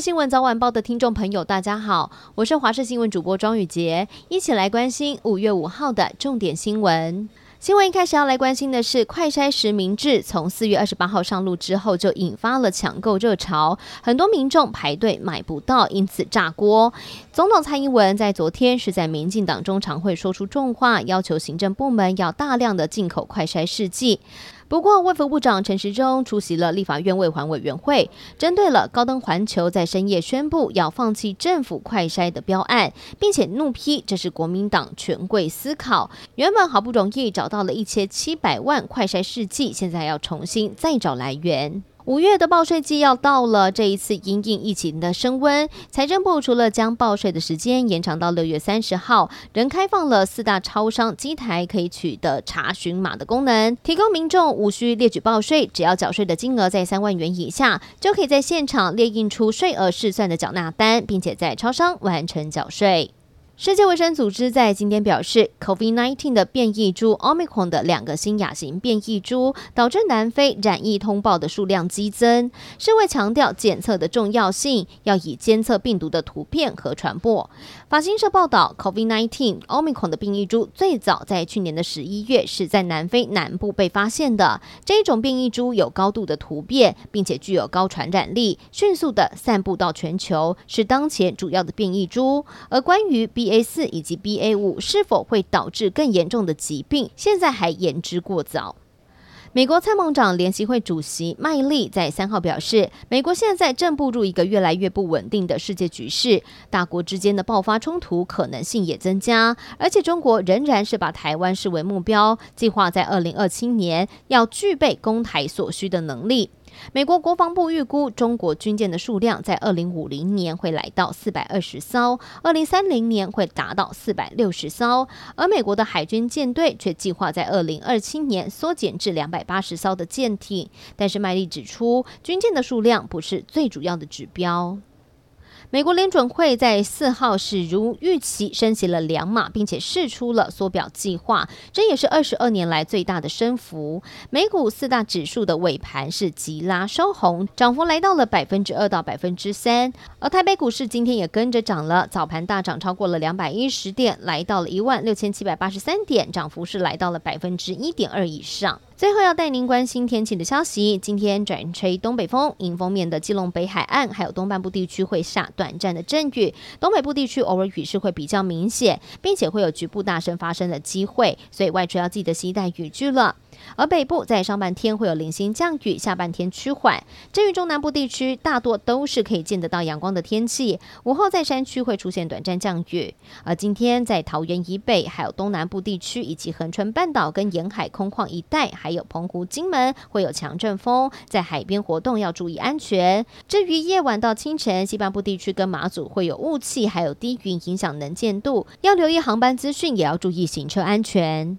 新闻早晚报的听众朋友，大家好，我是华视新闻主播庄雨杰，一起来关心五月五号的重点新闻。新闻一开始要来关心的是，快筛实名制从四月二十八号上路之后，就引发了抢购热潮，很多民众排队买不到，因此炸锅。总统蔡英文在昨天是在民进党中常会说出重话，要求行政部门要大量的进口快筛试剂。不过，卫福部长陈时中出席了立法院卫环委员会，针对了高登环球在深夜宣布要放弃政府快筛的标案，并且怒批这是国民党权贵思考。原本好不容易找到了一千七百万快筛试剂，现在要重新再找来源。五月的报税季要到了，这一次因应疫情的升温，财政部除了将报税的时间延长到六月三十号，仍开放了四大超商机台可以取得查询码的功能，提供民众无需列举报税，只要缴税的金额在三万元以下，就可以在现场列印出税额试算的缴纳单，并且在超商完成缴税。世界卫生组织在今天表示，COVID-19 的变异株 Omicron 的两个新亚型变异株，导致南非染疫通报的数量激增。世卫强调检测的重要性，要以监测病毒的突变和传播。法新社报道，COVID-19 Omicron 的变异株最早在去年的十一月是在南非南部被发现的。这一种变异株有高度的突变，并且具有高传染力，迅速的散布到全球，是当前主要的变异株。而关于 B BA 四以及 BA 五是否会导致更严重的疾病，现在还言之过早。美国参谋长联席会主席麦利在三号表示，美国现在正步入一个越来越不稳定的世界局势，大国之间的爆发冲突可能性也增加，而且中国仍然是把台湾视为目标，计划在二零二七年要具备攻台所需的能力。美国国防部预估，中国军舰的数量在二零五零年会来到四百二十艘，二零三零年会达到四百六十艘，而美国的海军舰队却计划在二零二七年缩减至两百八十艘的舰艇。但是麦利指出，军舰的数量不是最主要的指标。美国联准会在四号是如预期升息了两码，并且释出了缩表计划，这也是二十二年来最大的升幅。美股四大指数的尾盘是急拉收红，涨幅来到了百分之二到百分之三。而台北股市今天也跟着涨了，早盘大涨超过了两百一十点，来到了一万六千七百八十三点，涨幅是来到了百分之一点二以上。最后要带您关心天气的消息。今天转吹东北风，迎风面的基隆北海岸还有东半部地区会下短暂的阵雨，东北部地区偶尔雨势会比较明显，并且会有局部大声发生的机会，所以外出要记得携带雨具了。而北部在上半天会有零星降雨，下半天趋缓。至于中南部地区，大多都是可以见得到阳光的天气。午后在山区会出现短暂降雨。而今天在桃园以北，还有东南部地区以及恒春半岛跟沿海空旷一带，还有澎湖、金门会有强阵风，在海边活动要注意安全。至于夜晚到清晨，西半部地区跟马祖会有雾气，还有低云影响能见度，要留意航班资讯，也要注意行车安全。